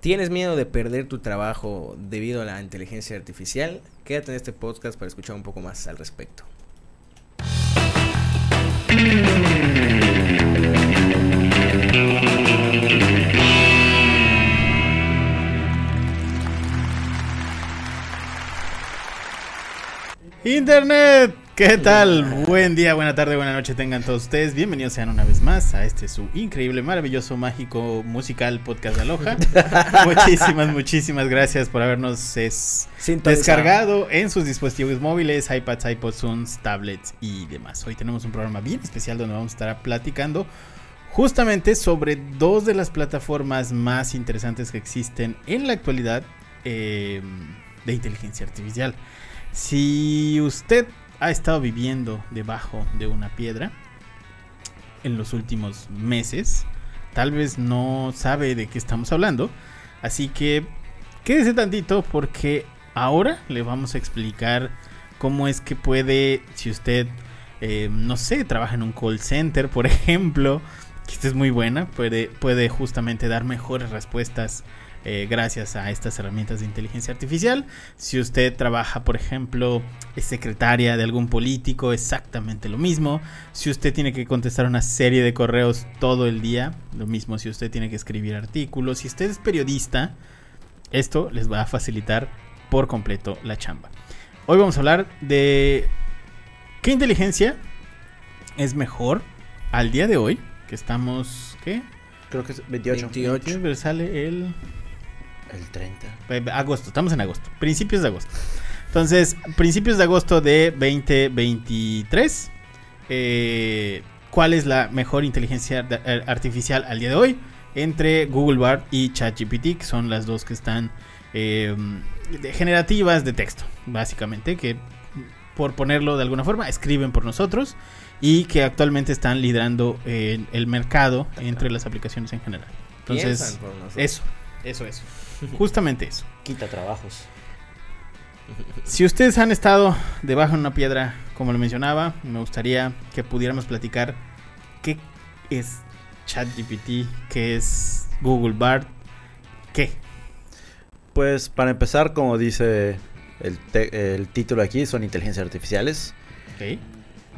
¿Tienes miedo de perder tu trabajo debido a la inteligencia artificial? Quédate en este podcast para escuchar un poco más al respecto. Internet, ¿qué tal? Buen día, buena tarde, buena noche tengan todos ustedes. Bienvenidos sean una vez más a este su increíble, maravilloso, mágico, musical podcast de Aloha. muchísimas, muchísimas gracias por habernos descargado en sus dispositivos móviles, iPads, iPods, Zooms, tablets y demás. Hoy tenemos un programa bien especial donde vamos a estar platicando justamente sobre dos de las plataformas más interesantes que existen en la actualidad eh, de inteligencia artificial. Si usted ha estado viviendo debajo de una piedra en los últimos meses, tal vez no sabe de qué estamos hablando. Así que quédese tantito porque ahora le vamos a explicar cómo es que puede, si usted, eh, no sé, trabaja en un call center, por ejemplo, que esta es muy buena, puede, puede justamente dar mejores respuestas eh, gracias a estas herramientas de inteligencia artificial. Si usted trabaja, por ejemplo, es secretaria de algún político, exactamente lo mismo. Si usted tiene que contestar una serie de correos todo el día, lo mismo si usted tiene que escribir artículos. Si usted es periodista, esto les va a facilitar por completo la chamba. Hoy vamos a hablar de qué inteligencia es mejor al día de hoy, que estamos, ¿qué? Creo que es 28. 28 sale el el 30. Agosto, estamos en agosto. Principios de agosto. Entonces, principios de agosto de 2023. Eh, ¿Cuál es la mejor inteligencia eh, artificial al día de hoy? Entre Google Bard y ChatGPT, que son las dos que están eh, generativas de texto, básicamente, que por ponerlo de alguna forma, escriben por nosotros y que actualmente están liderando el mercado entre las aplicaciones en general. Entonces, eso, eso, eso. Justamente eso. Quita trabajos. Si ustedes han estado debajo de una piedra, como lo mencionaba, me gustaría que pudiéramos platicar qué es ChatGPT, qué es Google Bard, qué. Pues para empezar, como dice el, título aquí, son inteligencias artificiales.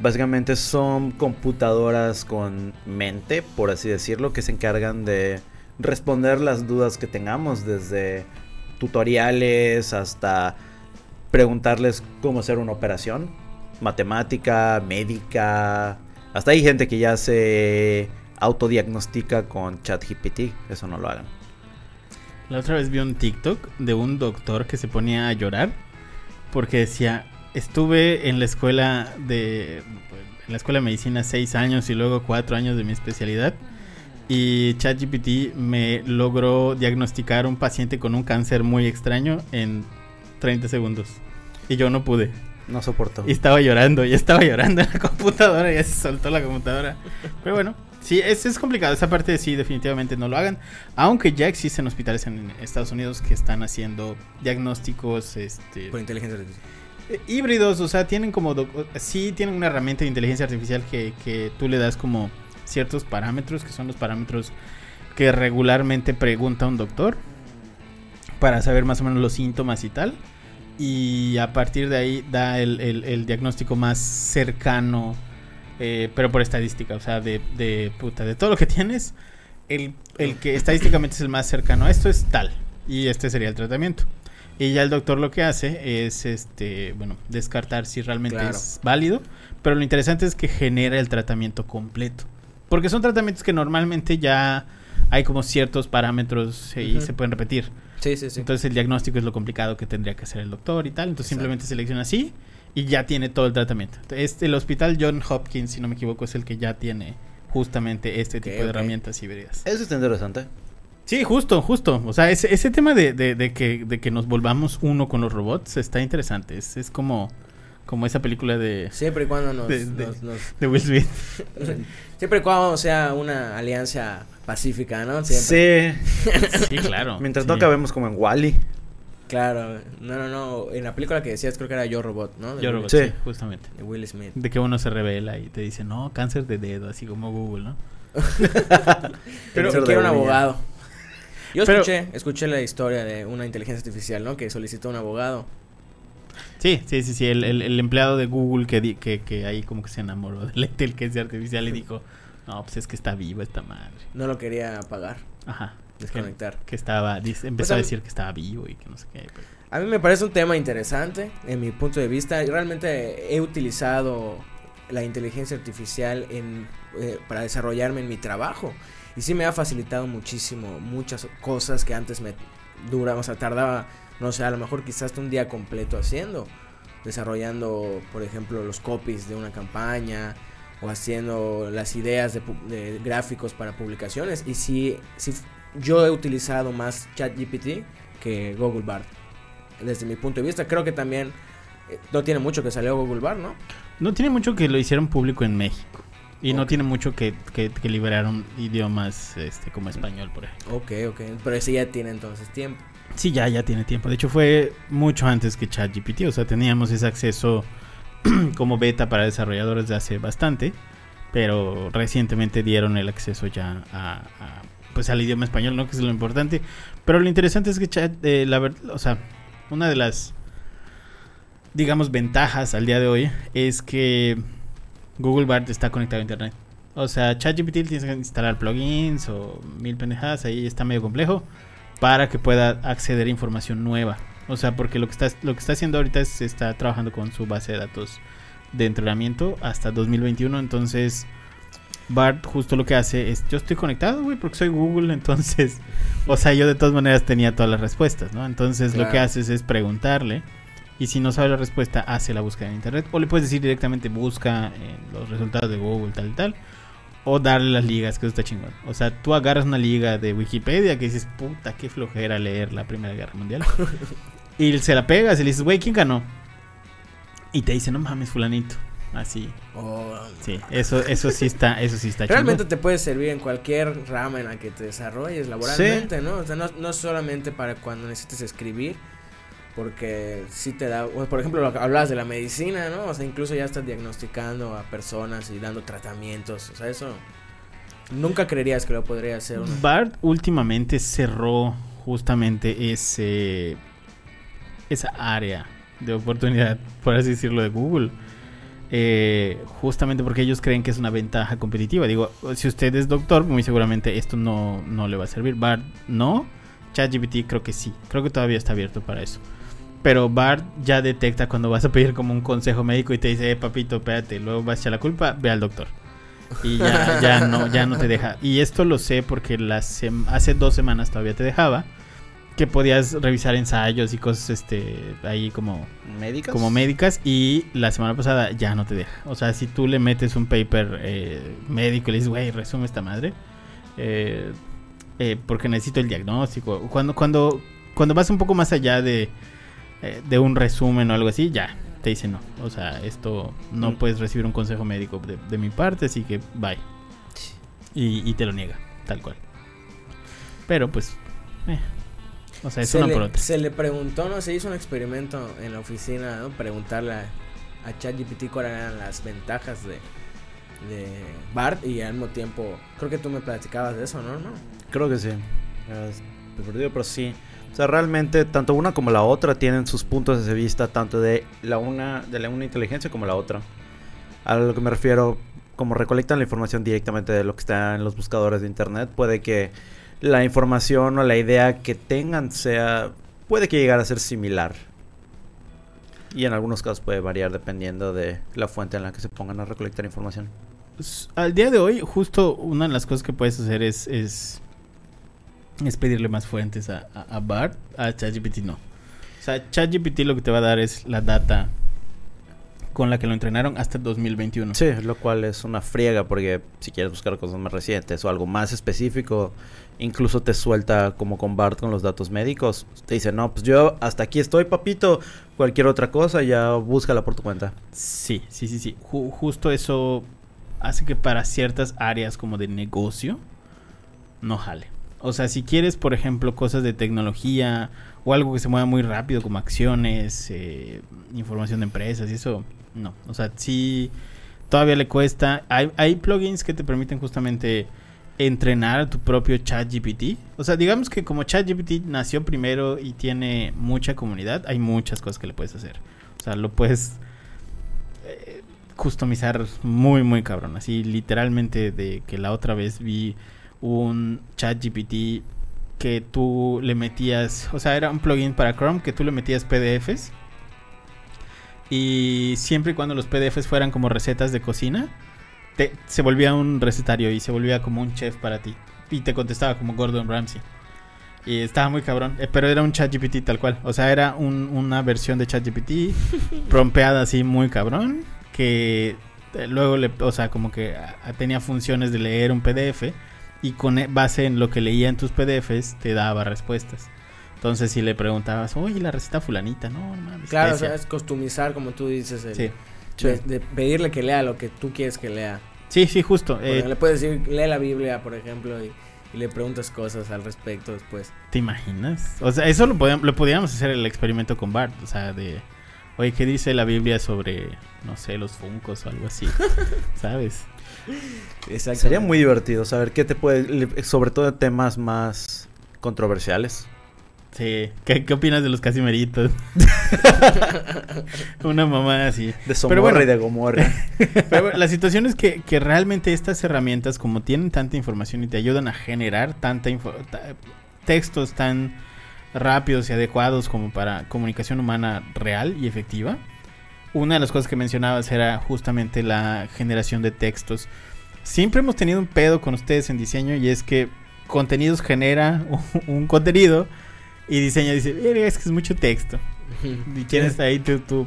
Básicamente son computadoras con mente, por así decirlo, que se encargan de responder las dudas que tengamos, desde tutoriales hasta preguntarles cómo hacer una operación, matemática, médica. Hasta hay gente que ya se autodiagnostica con ChatGPT, eso no lo hagan. La otra vez vi un TikTok de un doctor que se ponía a llorar porque decía, estuve en la escuela de en la escuela de medicina seis años y luego cuatro años de mi especialidad y ChatGPT me logró diagnosticar un paciente con un cáncer muy extraño en 30 segundos. Y yo no pude. No soportó. Y estaba llorando, y estaba llorando en la computadora, ya se soltó la computadora. Pero bueno, sí, es, es complicado. Esa parte sí, definitivamente no lo hagan. Aunque ya existen hospitales en Estados Unidos que están haciendo diagnósticos. Este, Por inteligencia artificial. Híbridos, o sea, tienen como. Sí, tienen una herramienta de inteligencia artificial que, que tú le das como ciertos parámetros, que son los parámetros que regularmente pregunta un doctor para saber más o menos los síntomas y tal. Y a partir de ahí da el, diagnóstico más cercano, eh, pero por estadística, o sea, de, de, puta, de todo lo que tienes, el, que estadísticamente es el más cercano a esto es tal. Y este sería el tratamiento. Y ya el doctor lo que hace es, este, bueno, descartar si realmente es válido. Pero lo interesante es que genera el tratamiento completo. Porque son tratamientos que normalmente ya hay como ciertos parámetros y se pueden repetir. Sí, sí, sí. Entonces el diagnóstico es lo complicado que tendría que hacer el doctor y tal. Entonces simplemente selecciona así y ya tiene todo el tratamiento. Este, el hospital John Hopkins, si no me equivoco, es el que ya tiene justamente este tipo de herramientas híbridas. Eso está interesante. Sí, justo, justo. O sea, ese, ese tema de, de, que, de que nos volvamos uno con los robots está interesante. Es, es como como esa película de... Siempre y cuando nos... De, Will Smith. Siempre y cuando sea una alianza pacífica, ¿no? Sí. sí, claro. Mientras no acabemos como en Wally. Claro, no, no, no. En la película que decías creo que era Yo Robot, ¿no? Yo Robot, sí. justamente. De Will Smith. De que uno se revela y te dice, no, cáncer de dedo, así como Google, ¿no? Pero quiero un abogado. Yo escuché, escuché la historia de una inteligencia artificial, ¿no? Que solicitó un abogado. Sí, sí, sí, sí. El, el, empleado de Google que, que, que ahí como que se enamoró de la inteligencia artificial y dijo, no, pues es que está vivo esta madre. No lo quería pagar. Ajá. Desconectar. Que, estaba, empezó a decir que estaba vivo y que no sé qué. A mí me parece un tema interesante, en mi punto de vista. Realmente he utilizado la inteligencia artificial en, eh, para desarrollarme en mi trabajo. Y sí me ha facilitado muchísimo muchas cosas que antes me duraba, o sea, tardaba, no sé, a lo mejor quizás un día completo haciendo. Desarrollando, por ejemplo, los copies de una campaña o haciendo las ideas de, gráficos para publicaciones. Y sí, sí, yo he utilizado más ChatGPT que Google Bard. Desde mi punto de vista, creo que también eh, no tiene mucho que salió Google Bard, ¿no? No tiene mucho que lo hicieron público en México. Y no tiene mucho que, que, liberaron idiomas este, como español, por ejemplo. Ok, ok. Pero ese ya tiene entonces tiempo. Sí, ya, ya tiene tiempo. De hecho, fue mucho antes que ChatGPT. O sea, teníamos ese acceso como beta para desarrolladores de hace bastante. Pero recientemente dieron el acceso ya a, pues al idioma español, ¿no? Que es lo importante. Pero lo interesante es que Chat, eh, la verdad, o sea, una de las, digamos, ventajas al día de hoy es que Google Bard está conectado a internet. O sea, ChatGPT tienes que instalar plugins o mil pendejadas, ahí está medio complejo para que pueda acceder a información nueva. O sea, porque lo que está, lo que está haciendo ahorita es está trabajando con su base de datos de entrenamiento hasta 2021. Entonces, Bart justo lo que hace es, yo estoy conectado, güey, porque soy Google, entonces, o sea, yo de todas maneras tenía todas las respuestas, ¿no? Entonces, lo que haces es preguntarle y si no sabe la respuesta, hace la búsqueda en internet. O le puedes decir directamente, busca eh, los resultados de Google, tal y tal. O darle las ligas, que eso está chingón. O sea, tú agarras una liga de Wikipedia que dices, puta, qué flojera leer la Primera Guerra Mundial. y se la pegas y le dices, güey, ¿quién ganó? Y te dice, no mames, fulanito. Así. Oh, sí, eso, eso sí está, eso sí está Realmente te puede servir en cualquier rama en la que te desarrolles laboralmente, ¿no? O sea, no, no solamente para cuando necesites escribir, porque si te da, por ejemplo, hablabas de la medicina, ¿no? O sea, incluso ya estás diagnosticando a personas y dando tratamientos, o sea, eso nunca creerías que lo podría hacer. Bart últimamente cerró justamente ese esa área de oportunidad, por así decirlo, de Google. Eh, justamente porque ellos creen que es una ventaja competitiva. Digo, si usted es doctor, muy seguramente esto no, no le va a servir. Bart no. ChatGPT creo que sí. Creo que todavía está abierto para eso. Pero Bart ya detecta cuando vas a pedir como un consejo médico y te dice, eh, papito, espérate, luego vas a echar la culpa, ve al doctor. Y ya, ya, no, ya no te deja. Y esto lo sé porque las hace dos semanas todavía te dejaba. Que podías revisar ensayos y cosas este ahí como médicas. Como médicas. Y la semana pasada ya no te deja. O sea, si tú le metes un paper eh, médico y le dices, güey, resume esta madre. Eh, eh, porque necesito el diagnóstico. Cuando, cuando, cuando vas un poco más allá de eh, de un resumen o algo así, ya, te dice no. O sea, esto no mm. puedes recibir un consejo médico de, mi parte, así que bye. Y, te lo niega, tal cual. Pero pues, eh, o sea, es una por Se le preguntó, no se hizo un experimento en la oficina, ¿no? Preguntarle a, a ChatGPT cuáles eran las ventajas de, de Bart y al mismo tiempo, creo que tú me platicabas de eso, ¿no? ¿No? Creo que sí. perdido, pero sí. O sea, realmente tanto una como la otra tienen sus puntos de vista, tanto de la una, de la una inteligencia como la otra. A lo que me refiero, como recolectan la información directamente de lo que está en los buscadores de internet, puede que la información o la idea que tengan sea, puede que llegue a ser similar. Y en algunos casos puede variar dependiendo de la fuente en la que se pongan a recolectar información. Pues, al día de hoy, justo una de las cosas que puedes hacer es, es es pedirle más fuentes a, a, BART, a ChatGPT no. O sea, ChatGPT lo que te va a dar es la data con la que lo entrenaron hasta 2021. Sí, lo cual es una friega porque si quieres buscar cosas más recientes o algo más específico, incluso te suelta como con BART con los datos médicos. Te dice, no, pues yo hasta aquí estoy, papito. Cualquier otra cosa ya búscala por tu cuenta. Sí, sí, sí, sí. justo eso hace que para ciertas áreas como de negocio no jale. O sea, si quieres, por ejemplo, cosas de tecnología o algo que se mueva muy rápido como acciones, eh, información de empresas y eso, no. O sea, sí, todavía le cuesta. Hay, plugins que te permiten justamente entrenar a tu propio ChatGPT. O sea, digamos que como ChatGPT nació primero y tiene mucha comunidad, hay muchas cosas que le puedes hacer. O sea, lo puedes eh, customizar muy, muy cabrón. Así, literalmente, de que la otra vez vi un ChatGPT que tú le metías, o sea, era un plugin para Chrome que tú le metías PDFs. Y siempre y cuando los PDFs fueran como recetas de cocina, se volvía un recetario y se volvía como un chef para ti. Y te contestaba como Gordon Ramsay. Y estaba muy cabrón. Eh, pero era un ChatGPT tal cual. O sea, era una versión de ChatGPT prompeada así muy cabrón. Que eh, luego, le, o sea, como que tenía funciones de leer un PDF. Y con e, base en lo que leía en tus PDFs, te daba respuestas. Entonces, si le preguntabas, oye, la receta fulanita, no, no mames. Claro, o sea, es customizar, como tú dices. sí. de, pedirle que lea lo que tú quieres que lea. Sí, sí, justo. Eh, le puedes decir, lee la Biblia, por ejemplo, y, le preguntas cosas al respecto después. ¿Te imaginas? O sea, eso lo, podíamos, lo podíamos hacer el experimento con Bart, o sea, de, oye, ¿qué dice la Biblia sobre, no sé, los funcos o algo así? ¿Sabes? Sería muy divertido saber qué te puede, sobre todo temas más controversiales. Sí, ¿qué, opinas de los casimeritos? Una mamá así. De Somorra y de Gomorra. Pero la situación es que, realmente estas herramientas, como tienen tanta información y te ayudan a generar tanta textos tan rápidos y adecuados como para comunicación humana real y efectiva. Una de las cosas que mencionabas era justamente la generación de textos. Siempre hemos tenido un pedo con ustedes en diseño y es que contenidos genera un contenido y diseña, dice, es que es mucho texto. Y tienes ahí tu, tu,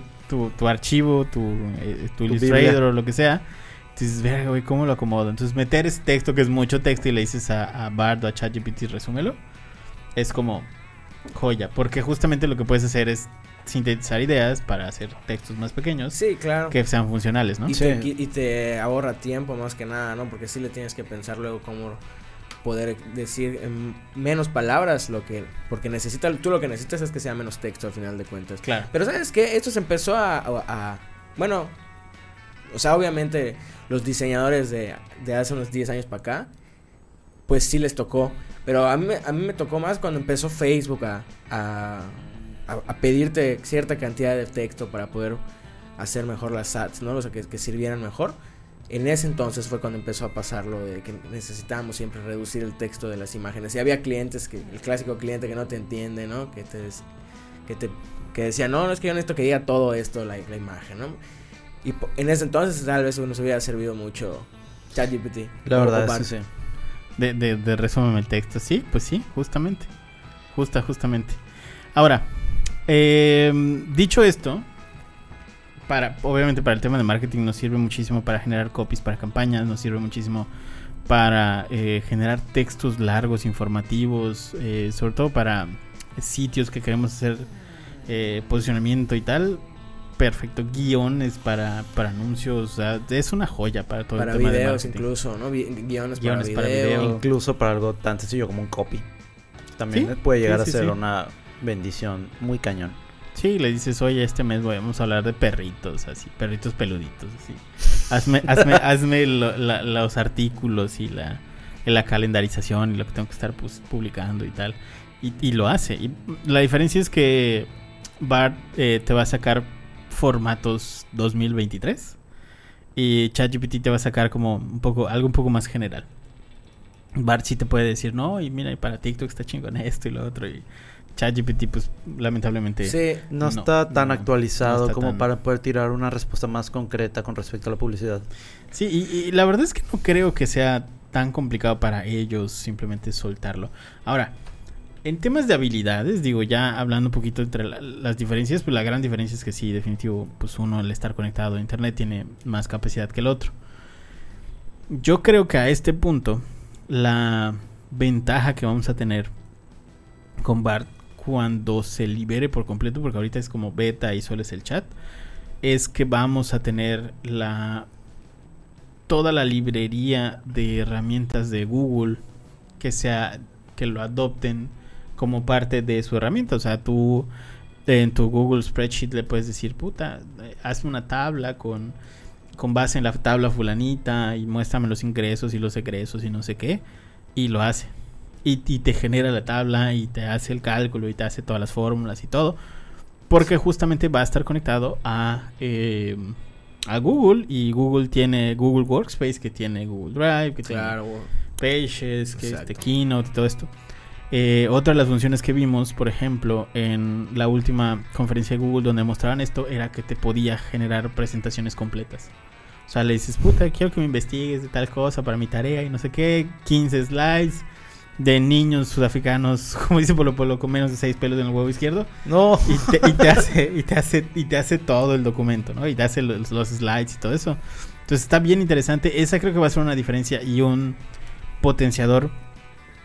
tu, archivo, tu, eh, tu, Illustrator o lo que sea. Entonces, verga, güey, ¿cómo lo acomodo? Entonces, meter ese texto que es mucho texto y le dices a, a Bard o a ChatGPT, resúmelo, es como joya. Porque justamente lo que puedes hacer es sintetizar ideas para hacer textos más pequeños. Sí, claro. Que sean funcionales, ¿no? Y, te, y te ahorra tiempo más que nada, ¿no? Porque sí le tienes que pensar luego cómo poder decir en menos palabras lo que porque necesita tú lo que necesitas es que sea menos texto al final de cuentas claro pero sabes qué esto se empezó a, bueno o sea obviamente los diseñadores de, de hace unos 10 años para acá pues sí les tocó pero a mí, a mí me tocó más cuando empezó Facebook a, a, a pedirte cierta cantidad de texto para poder hacer mejor las ads no o sea que, que sirvieran mejor en ese entonces fue cuando empezó a pasar lo de que necesitábamos siempre reducir el texto de las imágenes. Y había clientes, que el clásico cliente que no te entiende, ¿no? Que te, que te que decía, no, no es que yo necesito que diga todo esto la, la imagen, ¿no? Y en ese entonces tal vez nos hubiera servido mucho ChatGPT. La verdad, sí, sí. De, de, de el texto, sí, pues sí, justamente. Justa, justamente. Ahora, eh, dicho esto, para, obviamente para el tema de marketing nos sirve muchísimo para generar copies para campañas, nos sirve muchísimo para eh, generar textos largos, informativos, eh, sobre todo para sitios que queremos hacer eh, posicionamiento y tal. Perfecto, guiones para, para anuncios, es una joya para todo para el tema videos incluso, ¿no? guiones, para, video. Incluso para algo tan sencillo como un copy. También puede llegar a ser una bendición muy cañón. Sí, le dices, oye, este mes vamos a hablar de perritos, así, perritos peluditos, así. Hazme, hazme, hazme los artículos y la, la calendarización y lo que tengo que estar pues, publicando y tal. Y, lo hace. Y la diferencia es que Bart eh, te va a sacar formatos 2023 y ChatGPT te va a sacar como un poco algo un poco más general. Bart sí te puede decir, no, y mira, y para TikTok está chingón esto y lo otro. Y ChatGPT, pues lamentablemente. Sí, no, está tan actualizado como para poder tirar una respuesta más concreta con respecto a la publicidad. Sí, y, la verdad es que no creo que sea tan complicado para ellos simplemente soltarlo. Ahora, en temas de habilidades, digo, ya hablando un poquito entre las diferencias, pues la gran diferencia es que sí, definitivo, pues uno al estar conectado a internet tiene más capacidad que el otro. Yo creo que a este punto, la ventaja que vamos a tener con Bart cuando se libere por completo, porque ahorita es como beta y solo es el chat, es que vamos a tener la toda la librería de herramientas de Google que sea que lo adopten como parte de su herramienta, o sea, tú en tu Google Spreadsheet le puedes decir, puta, hazme una tabla con con base en la tabla fulanita y muéstrame los ingresos y los egresos y no sé qué y lo hace. Y, y te genera la tabla y te hace el cálculo y te hace todas las fórmulas y todo. Porque justamente va a estar conectado a, eh, a Google y Google tiene Google Workspace, que tiene Google Drive, que Claro, tiene Pages, que Exacto. este Keynote y todo esto. Eh, otra de las funciones que vimos, por ejemplo, en la última conferencia de Google donde mostraban esto, era que te podía generar presentaciones completas. O sea, le dices, puta, quiero que me investigues de tal cosa para mi tarea y no sé qué, 15 slides de niños sudafricanos, como dice Polo Polo, con menos de 6 pelos en el huevo izquierdo. No. Y te, y te hace, y te hace, y te hace todo el documento, ¿no? Y te hace los, los slides y todo eso. Entonces está bien interesante. Esa creo que va a ser una diferencia y un potenciador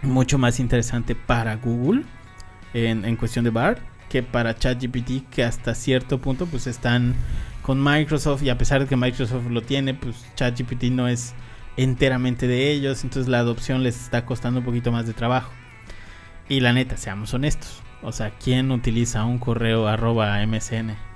mucho más interesante para Google en, cuestión de BART que para ChatGPT, que hasta cierto punto pues están con Microsoft y a pesar de que Microsoft lo tiene, pues ChatGPT no es enteramente de ellos, entonces la adopción les está costando un poquito más de trabajo. Y la neta, seamos honestos. O sea, ¿quién utiliza un correo arroba MSN?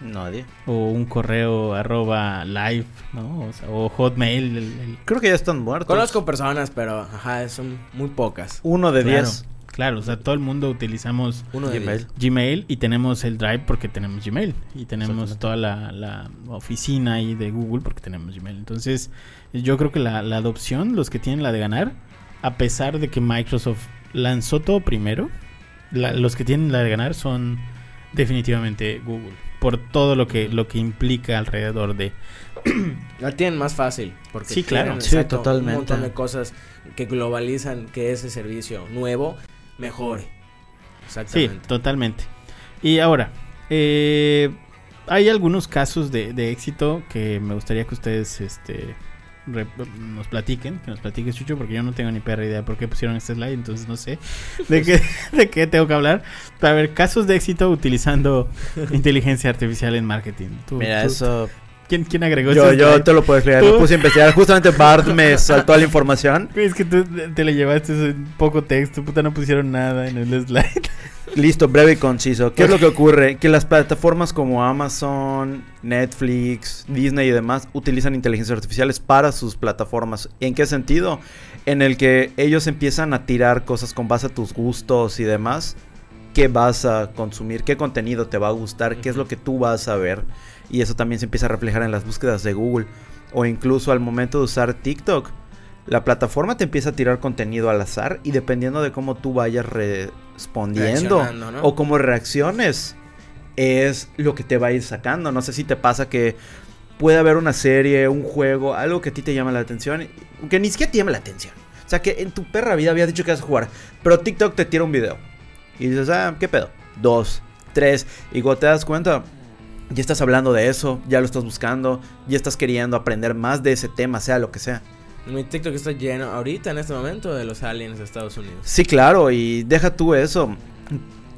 Nadie. O un correo arroba live, ¿no? O, sea, o Hotmail. el- el- Creo que ya están muertos. Conozco personas, pero ajá, son muy pocas. Uno de claro, diez. claro, o sea, todo el mundo utilizamos Uno de Gmail. diez. Gmail y tenemos el Drive porque tenemos Gmail. Y tenemos toda la, la oficina ahí de Google porque tenemos Gmail. Entonces, yo creo que la, la adopción, los que tienen la de ganar, a pesar de que Microsoft lanzó todo primero, la- los que tienen la de ganar son definitivamente Google. Por todo lo que, lo que implica alrededor de... La tienen más fácil. Porque Sí, claro. tienen, Sí, exacto, totalmente. Un montón de cosas que globalizan que ese servicio nuevo mejore. Sí, Exactamente. totalmente. Y ahora, eh, hay algunos casos de, de éxito que me gustaría que ustedes este, nos platiquen, que nos platiques Chucho, porque yo no tengo ni perra idea por qué pusieron este slide, entonces no sé de qué, de qué tengo que hablar. Para ver, casos de éxito utilizando inteligencia artificial en marketing. Tú- Mira, tú- eso. ¿Quién, quién agregó Yo, yo te lo puedo explicar. ¿Tú? Me puse a investigar. Justamente Bart me saltó la información. Es que tú te le llevaste en poco texto, puta, no pusieron nada en el slide. Listo, breve y conciso. ¿Qué es lo que ocurre? Que las plataformas como Amazon, Netflix, Disney y demás utilizan inteligencias artificiales para sus plataformas. ¿En qué sentido? En el que ellos empiezan a tirar cosas con base a tus gustos y demás. ¿Qué vas a consumir? ¿Qué contenido te va a gustar? ¿Qué es lo que tú vas a ver? Y eso también se empieza a reflejar en las búsquedas de Google. O incluso al momento de usar TikTok. La plataforma te empieza a tirar contenido al azar y dependiendo de cómo tú vayas respondiendo o cómo reacciones es lo que te va a ir sacando. No sé si te pasa que puede haber una serie, un juego, algo que a ti te llama la atención, que ni siquiera te llama la atención. O sea, que en tu perra vida habías dicho que vas a jugar, pero TikTok te tira un video y dices, ah, ¿qué pedo? Dos, tres, y cuando te das cuenta, ya estás hablando de eso, ya lo estás buscando, ya estás queriendo aprender más de ese tema, sea lo que sea. Mi TikTok está lleno ahorita en este momento de los aliens de Estados Unidos. Sí, claro, y deja tú eso.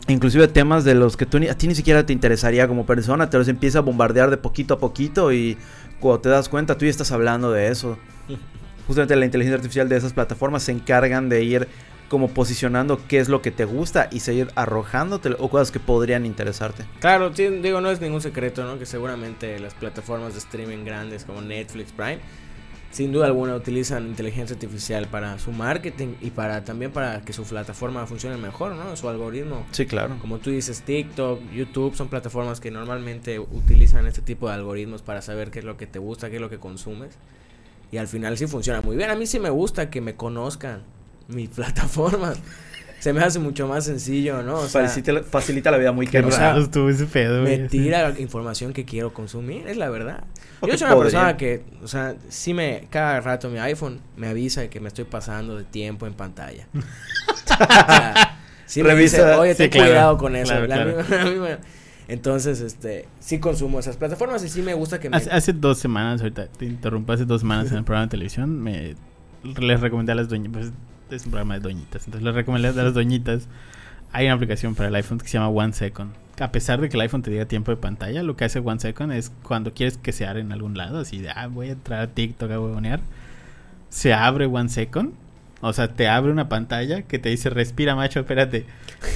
Inclusive temas de los que tú ni, a ti ni siquiera te interesaría como persona, te los empieza a bombardear de poquito a poquito y cuando te das cuenta tú ya estás hablando de eso. Justamente la inteligencia artificial de esas plataformas se encargan de ir como posicionando qué es lo que te gusta y seguir arrojándote o cosas que podrían interesarte. Claro, sí, digo, no es ningún secreto, ¿no? Que seguramente las plataformas de streaming grandes como Netflix, Prime, sin duda alguna utilizan inteligencia artificial para su marketing y para también para que su plataforma funcione mejor, ¿no? Su algoritmo. Sí, claro. Como tú dices, TikTok, YouTube son plataformas que normalmente utilizan este tipo de algoritmos para saber qué es lo que te gusta, qué es lo que consumes. Y al final sí funciona muy bien. A mí sí me gusta que me conozcan mis plataformas. Se me hace mucho más sencillo, ¿no? O sea, facilita, facilita la vida muy sea, raro estuvo ese pedo, me tira la información que quiero consumir, es la verdad. Yo que soy una podría. persona que, o sea, sí me, cada rato mi iPhone me avisa de que me estoy pasando de tiempo en pantalla. O sea, sí me Revisa- dice, oye, sí, ten claro, cuidado con eso. claro, claro. entonces, este, sí consumo esas plataformas y sí me gusta que me... Hace, hace dos semanas, ahorita te interrumpo, hace dos semanas en el programa de televisión, me les recomendé a las doñitas, pues es un programa de doñitas, entonces les recomendé a las doñitas, hay una aplicación para el iPhone que se llama One Second. A pesar de que el iPhone te diga tiempo de pantalla, lo que hace One Second es cuando quieres que se abra en algún lado, así de, ah, voy a entrar a TikTok a huevonear, se abre One Second, o sea, te abre una pantalla que te dice, respira macho, espérate,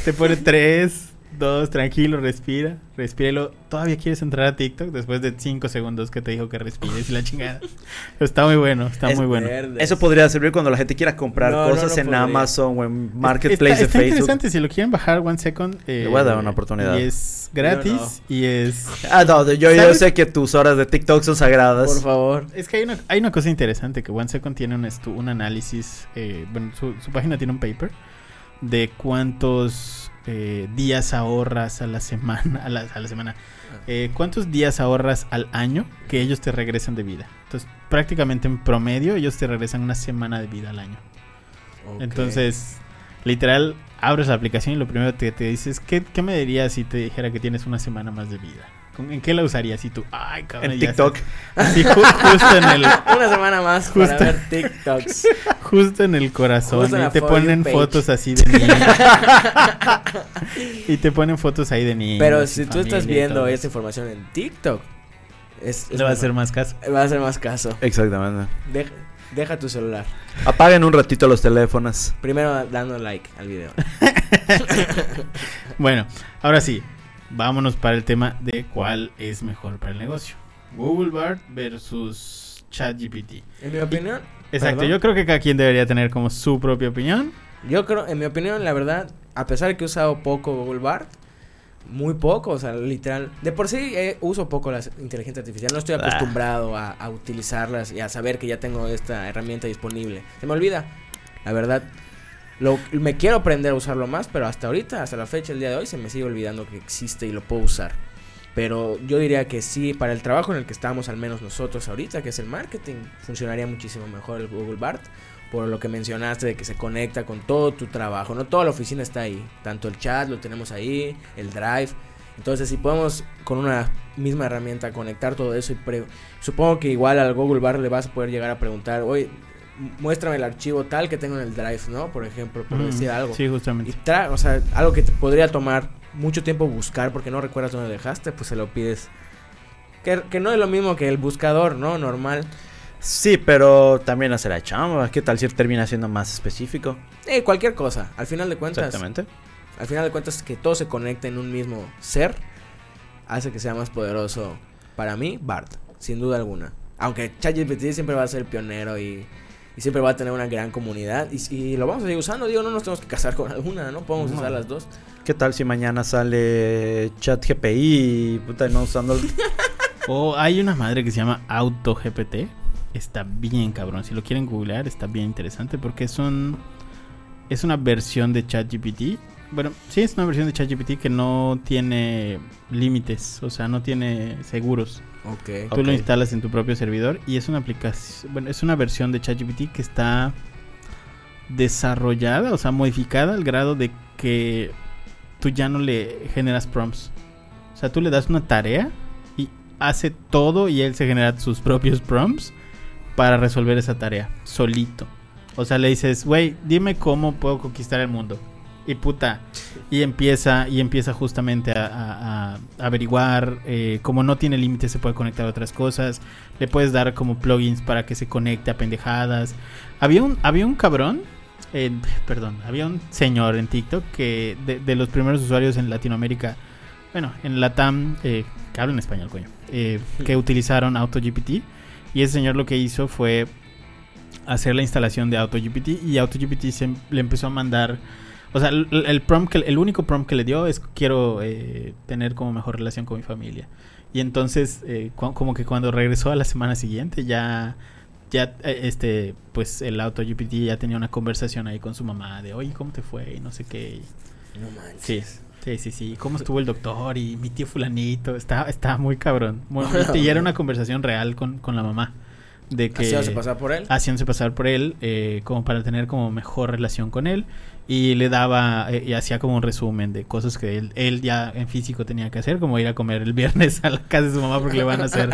te pone tres, dos, tranquilo, respira, respírelo. ¿Todavía quieres entrar a TikTok después de cinco segundos que te dijo que respires y la chingada? está muy bueno, está Es muy bueno. Verdes. Eso podría servir cuando la gente quiera comprar No, cosas no en podría. Amazon o en Marketplace está, de Facebook. interesante, si lo quieren bajar One Second. eh, Le voy a dar una oportunidad. Y es gratis y es... Ah, no, yo, yo sé que tus horas de TikTok son sagradas. Por favor. Es que hay una, hay una cosa interesante, que One Second tiene un, estu- un análisis, eh, bueno, su, su página tiene un paper de cuántos eh, días ahorras a la semana, a la, a la semana, eh, cuántos días ahorras al año que ellos te regresan de vida. Entonces, prácticamente en promedio, ellos te regresan una semana de vida al año. Entonces, literal, abres la aplicación y lo primero que te dices, ¿qué, ¿qué me dirías si te dijera que tienes una semana más de vida? ¿Con- ¿En qué la usarías? Y tú, ay, cabrón. En TikTok. sé". Sí, ju- justo en el, Una semana más para Justo. ver TikToks. Justo en el corazón. Justo y te ponen page. fotos así de niños. y te ponen fotos ahí de niños. Pero si tú estás viendo esta información en TikTok, es, es Le va a hacer más caso. Va a hacer más caso. Exactamente. Deja, deja tu celular. Apaguen un ratito los teléfonos. Primero dando like al video. Bueno, ahora sí. Vámonos para el tema de cuál es mejor para el negocio. Google Bard versus ChatGPT. En mi opinión, Exacto, Perdón. yo creo que cada quien debería tener como su propia opinión. yo creo, en mi opinión, la verdad, a pesar de que he usado poco Google Bard, muy poco, o sea, literal. De por sí eh, uso poco la inteligencia artificial, no estoy Ah. acostumbrado a, a utilizarlas y a saber que ya tengo esta herramienta disponible. Se me olvida, la verdad. Lo, me quiero aprender a usarlo más, pero hasta ahorita, hasta la fecha, el día de hoy, se me sigue olvidando que existe y lo puedo usar. Pero yo diría que sí, para el trabajo en el que estamos, al menos nosotros ahorita, que es el marketing, funcionaría muchísimo mejor el Google Bard. Por lo que mencionaste de que se conecta con todo tu trabajo. No toda la oficina está ahí. Tanto el chat lo tenemos ahí, el drive. Entonces, si podemos con una misma herramienta conectar todo eso y supongo que igual al Google Bar le vas a poder llegar a preguntar, oye, muéstrame el archivo tal que tengo en el drive, ¿no? Por ejemplo, por Mm, decir algo. Sí, Y justamente. tra o sea, algo que te podría tomar mucho tiempo buscar porque no recuerdas dónde dejaste, pues se lo pides. Que, que no es lo mismo que el buscador, ¿no? Normal. Sí, pero también hace la chamba. ¿Qué tal si termina siendo más específico? Eh, cualquier cosa. Al final de cuentas, Exactamente. al final de cuentas que todo se conecte en un mismo ser hace que sea más poderoso para mí Bart, sin duda alguna. Aunque ChatGPT siempre va a ser el pionero y, y siempre va a tener una gran comunidad y, y lo vamos a seguir usando, digo, no nos tenemos que casar con alguna, ¿no? Podemos No. usar las dos. ¿Qué tal si mañana sale chat GPI y puta, no usando el- O hay una madre que se llama AutoGPT. Está bien cabrón. Si lo quieren googlear, está bien interesante porque es un. Es una versión de ChatGPT. Bueno, sí, es una versión de ChatGPT que no tiene límites. O sea, no tiene seguros. Tú lo instalas en tu propio servidor y es una aplicación. Bueno, es una versión de ChatGPT que está desarrollada, o sea, modificada al grado de que tú ya no le generas prompts. O sea, tú le das una tarea y hace todo y él se genera sus propios prompts para resolver esa tarea solito. O sea, le dices, güey, dime cómo puedo conquistar el mundo. Y puta, y empieza, y empieza justamente a, a- a averiguar, eh, como no tiene límites, se puede conectar a otras cosas. Le puedes dar como plugins para que se conecte a pendejadas. Había un, había un cabrón, eh, perdón, había un señor en TikTok que de, de los primeros usuarios en Latinoamérica, bueno, en Latam, eh, que hablan español, coño, eh, que utilizaron AutoGPT. Y ese señor lo que hizo fue hacer la instalación de AutoGPT y AutoGPT se, le empezó a mandar o sea, el, el prompt que, el único prompt que le dio es quiero eh, tener como mejor relación con mi familia. Y entonces, eh, como que cuando regresó a la semana siguiente, ya, ya, eh, este, pues el AutoGPT ya tenía una conversación ahí con su mamá de, oye, ¿cómo te fue? Y no sé qué. No manches. Sí, sí, sí, sí. ¿Cómo estuvo el doctor? Y mi tío fulanito. Está, está muy cabrón. Muy- y era una conversación real con, con la mamá. De que Haciéndose pasar por él. haciéndose pasar por él eh, como para tener como mejor relación con él. Y le daba eh, y hacía como un resumen de cosas que él, él ya en físico tenía que hacer como ir a comer el viernes a la casa de su mamá porque le van a hacer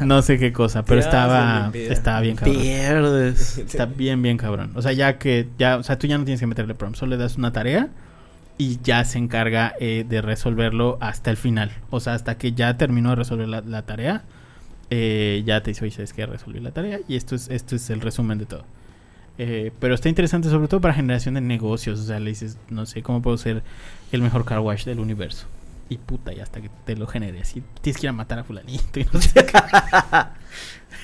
no sé qué cosa. Pero estaba estaba bien cabrón. Pierdes. está bien bien cabrón. O sea ya que ya o sea tú ya no tienes que meterle prompt solo le das una tarea y ya se encarga eh, de resolverlo hasta el final. O sea hasta que ya terminó de resolver la, la tarea eh, ya te dice, oye, ¿sabes qué? Resolví la tarea y esto es, esto es el resumen de todo. Eh, pero está interesante sobre todo para generación de negocios. O sea, le dices, no sé, ¿cómo puedo ser el mejor car wash del universo? Y puta, y hasta que te lo genere así. Tienes que ir a matar a fulanito y no sé.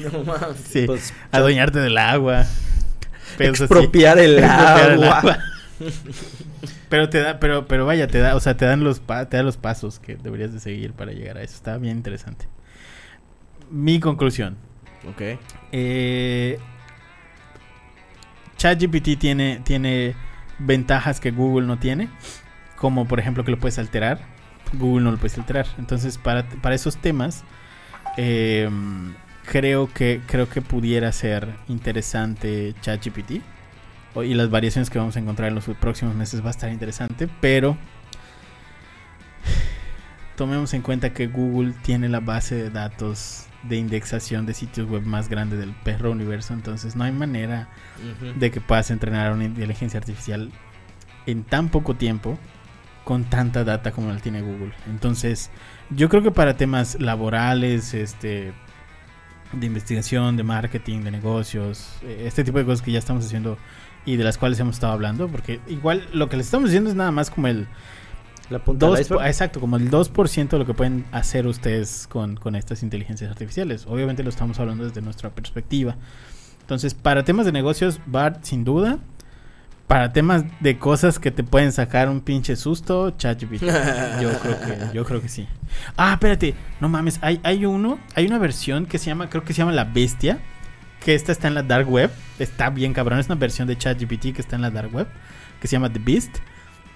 No mames. Sí, Pues, adueñarte del agua. Así. expropiar el Expropiar el agua. agua. pero te da, pero, pero vaya, te da, o sea, te dan los pa- te da los pasos que deberías de seguir para llegar a eso. Está bien interesante. Mi conclusión. Ok. Eh, ChatGPT tiene, tiene ventajas que Google no tiene, como por ejemplo que lo puedes alterar. Google no lo puedes alterar. Entonces, para, para esos temas, eh, creo, que, creo que pudiera ser interesante ChatGPT. Y las variaciones que vamos a encontrar en los próximos meses va a estar interesante, pero tomemos en cuenta que Google tiene la base de datos de indexación de sitios web más grande del perro universo, entonces no hay manera de que puedas entrenar una inteligencia artificial en tan poco tiempo con tanta data como la tiene Google. Entonces, yo creo que para temas laborales, este de investigación, de marketing, de negocios, eh, este tipo de cosas que ya estamos haciendo y de las cuales hemos estado hablando, porque igual lo que les estamos diciendo es nada más como el La punta del Dos po- exacto, como el 2% de lo que pueden hacer ustedes con, con estas inteligencias artificiales. Obviamente lo estamos hablando desde nuestra perspectiva. Entonces, para temas de negocios, BART sin duda. Para temas de cosas que te pueden sacar un pinche susto, ChatGPT. yo creo que yo creo que sí. Ah, espérate, no mames, hay hay uno, hay una versión que se llama, creo que se llama La Bestia, que esta está en la dark web, está bien cabrón, es una versión de ChatGPT que está en la dark web, que se llama The Beast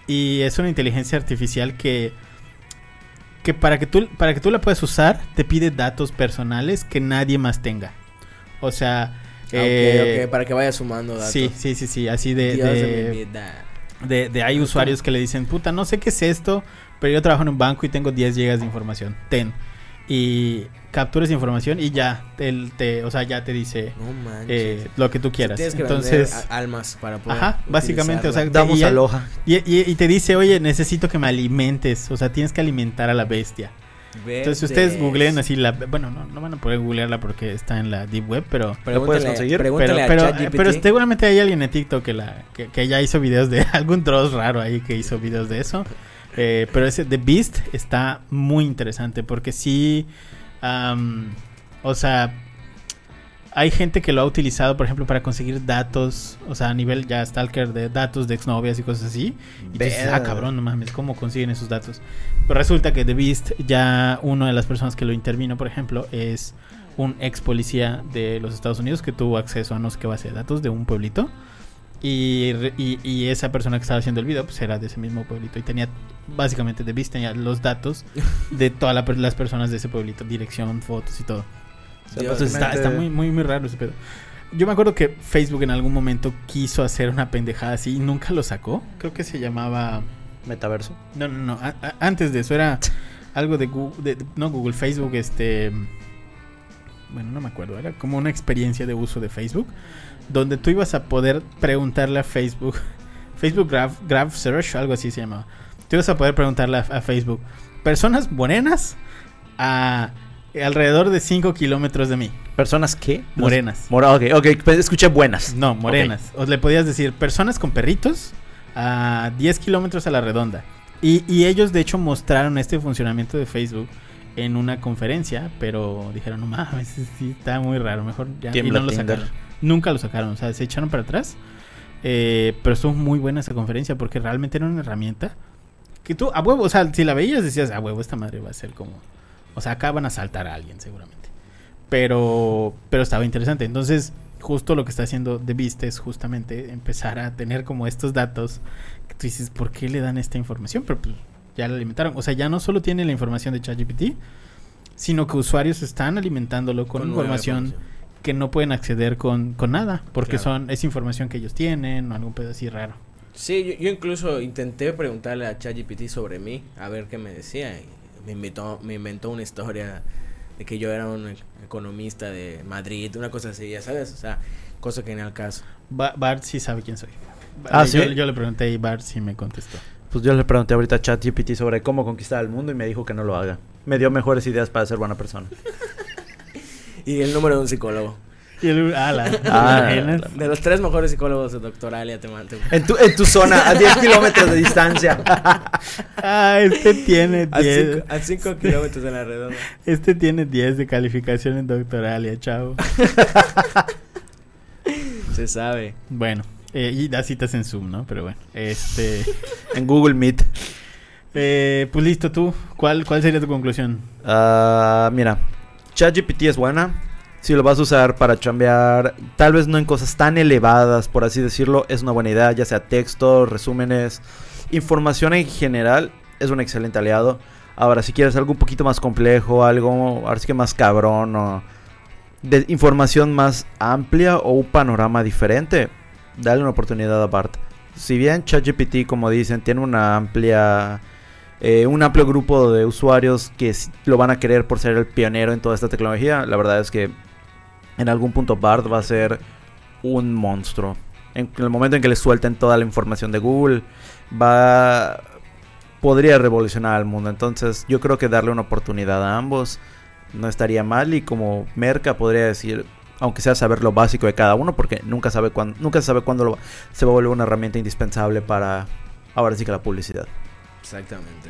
y es una inteligencia artificial que que para que tú para que tú la puedas usar te pide datos personales que nadie más tenga. O sea, Ah, eh, ok, para que vaya sumando datos. sí, sí, sí, sí, así de, Dios de de- mi vida. de, de hay usuarios que le dicen, puta, no sé qué es esto, pero yo trabajo en un banco y tengo 10 gigas de información. Ten. Y capturas información y ya, él te, o sea, ya te dice No manches. eh, lo que tú quieras. Tienes que Entonces, almas para poder. ajá, básicamente, o sea. Damos y, aloja. y, y- y te dice, oye, necesito que me alimentes, o sea, tienes que alimentar a la bestia. Entonces ustedes Verdes. googleen así la, bueno, no, no van a poder googlearla porque está en la deep web, pero ¿La puedes conseguir? pero, pero, pero seguramente hay alguien en TikTok que, la, que, que ya hizo videos de algún troz raro ahí que hizo videos de eso. Eh, pero ese The Beast está muy interesante porque sí, am, o sea, hay gente que lo ha utilizado, por ejemplo, para conseguir datos, o sea, a nivel ya stalker de datos de exnovias y cosas así. Y tú dices, ah, cabrón, no mames, ¿cómo consiguen esos datos? Pero resulta que The Beast, ya una de las personas que lo intervino, por ejemplo, es un ex policía de los Estados Unidos que tuvo acceso a no sé qué base de datos de un pueblito. Y, y, y esa persona que estaba haciendo el video, pues era de ese mismo pueblito. Y tenía, básicamente, The Beast tenía los datos de todas la las personas de ese pueblito, dirección, fotos y todo. Entonces está, básicamente- está muy, muy, muy raro ese pedo. Yo me acuerdo que Facebook en algún momento quiso hacer una pendejada así y nunca lo sacó. Creo que se llamaba. Metaverso. No, no, no. a- a- antes de eso era algo de Google. de- no Google, Facebook, este. Bueno, no me acuerdo. Era como una experiencia de uso de Facebook. Donde tú ibas a poder preguntarle a Facebook. Facebook Graph, Graph Search, algo así se llamaba. Tú ibas a poder preguntarle a, a Facebook. Personas morenas a alrededor de 5 kilómetros de mí. ¿Personas qué? Morenas. Mora, ok, ok, pues escuché buenas. No, morenas. O le podías decir personas con perritos a 10 kilómetros a la redonda. Y, y ellos de hecho mostraron este funcionamiento de Facebook en una conferencia, pero dijeron, no mames, sí, está muy raro, mejor ya. Y no lo sacaron. Nunca lo sacaron, o sea, se echaron para atrás. Eh, pero estuvo muy buena esa conferencia porque realmente era una herramienta que tú, a huevo, o sea, si la veías decías, a huevo, esta madre va a ser como... O sea, acá van a saltar a alguien seguramente. Pero, pero estaba interesante. Entonces, justo lo que está haciendo The Beast es justamente empezar a tener como estos datos que tú dices, ¿por qué le dan esta información? Pero pues ya la alimentaron. O sea, ya no solo tiene la información de ChatGPT, sino que usuarios están alimentándolo con, nueva información que no pueden acceder con, con nada, porque Claro. son es información que ellos tienen o algún pedo así raro. Sí, yo, yo incluso intenté preguntarle a ChatGPT sobre mí, a ver qué me decía. Y me, invitó, me inventó una historia de que yo era un e- economista de Madrid, una cosa así, ya sabes, o sea, cosa que ni al caso. Ba- Bart sí sabe quién soy. Ah, yo, ¿sí? yo le pregunté y Bart sí me contestó. Pues yo le pregunté ahorita a ChatGPT sobre cómo conquistar el mundo y me dijo que no lo haga. Me dio mejores ideas para ser buena persona. Y el número de un psicólogo. Y el, ah, la, Ah? De los tres mejores psicólogos de Doctoralia te mando. En tu, en tu zona, a 10 kilómetros de distancia. Ah, este tiene A 10. cinco, a cinco kilómetros de la redonda. Este tiene 10 de calificación en doctoralia, chavo. Se sabe. Bueno, eh, y da citas en Zoom, ¿no? Pero bueno, este... En Google Meet. eh, pues listo, tú. ¿Cuál, ¿Cuál sería tu conclusión? Ah, mira, ChatGPT es buena. Si lo vas a usar para chambear, tal vez no en cosas tan elevadas, por así decirlo, es una buena idea, ya sea texto, resúmenes, información en general, es un excelente aliado. Ahora, si quieres algo un poquito más complejo, algo, ahora sí que más cabrón, o de información más amplia o un panorama diferente, dale una oportunidad a Bart. Si bien ChatGPT, como dicen, tiene una amplia eh, un amplio grupo de usuarios que lo van a querer por ser el pionero en toda esta tecnología. La verdad es que en algún punto Bart va a ser un monstruo. En el momento en que le suelten toda la información de Google, va podría revolucionar al mundo. Entonces, yo creo que darle una oportunidad a ambos no estaría mal y como merca podría decir, aunque sea saber lo básico de cada uno, porque nunca sabe cuándo, nunca se sabe cuándo lo- se va a volver una herramienta indispensable para ahora sí que la publicidad. Exactamente.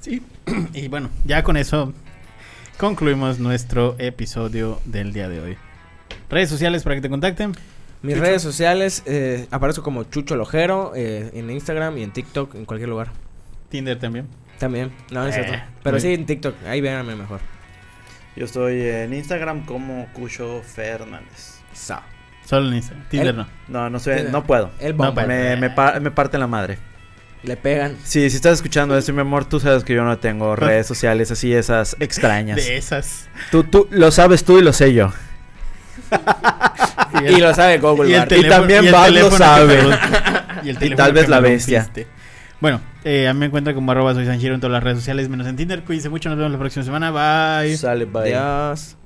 Sí, y bueno, ya con eso concluimos nuestro episodio del día de hoy. Redes sociales para que te contacten. Mis Chucho. redes sociales, eh, aparezco como Chucho Lojero eh, en Instagram y en TikTok, en cualquier lugar. Tinder también. También, no, no es Eh, cierto. Pero muy sí en TikTok, ahí véanme mejor. Yo estoy en Instagram como Cucho Fernández. Sa. Solo en Instagram. Tinder no. No, no sé, no puedo. El No, bomba. Me, me, pa- me parte la madre. Le pegan. Sí, si estás escuchando esto, mi amor, tú sabes que yo no tengo redes sociales así, esas extrañas. De esas. Tú, tú, lo sabes tú y lo sé yo. Y lo sabe Google y el también Bart lo sabe. y, el Y teléfono tal vez la bestia. rompiste. Bueno, eh, a mí me encuentran como arroba soy San Giro en todas las redes sociales, menos en Tinder. Cuídense mucho, nos vemos la próxima semana. Bye. Sale, bye. Adiós.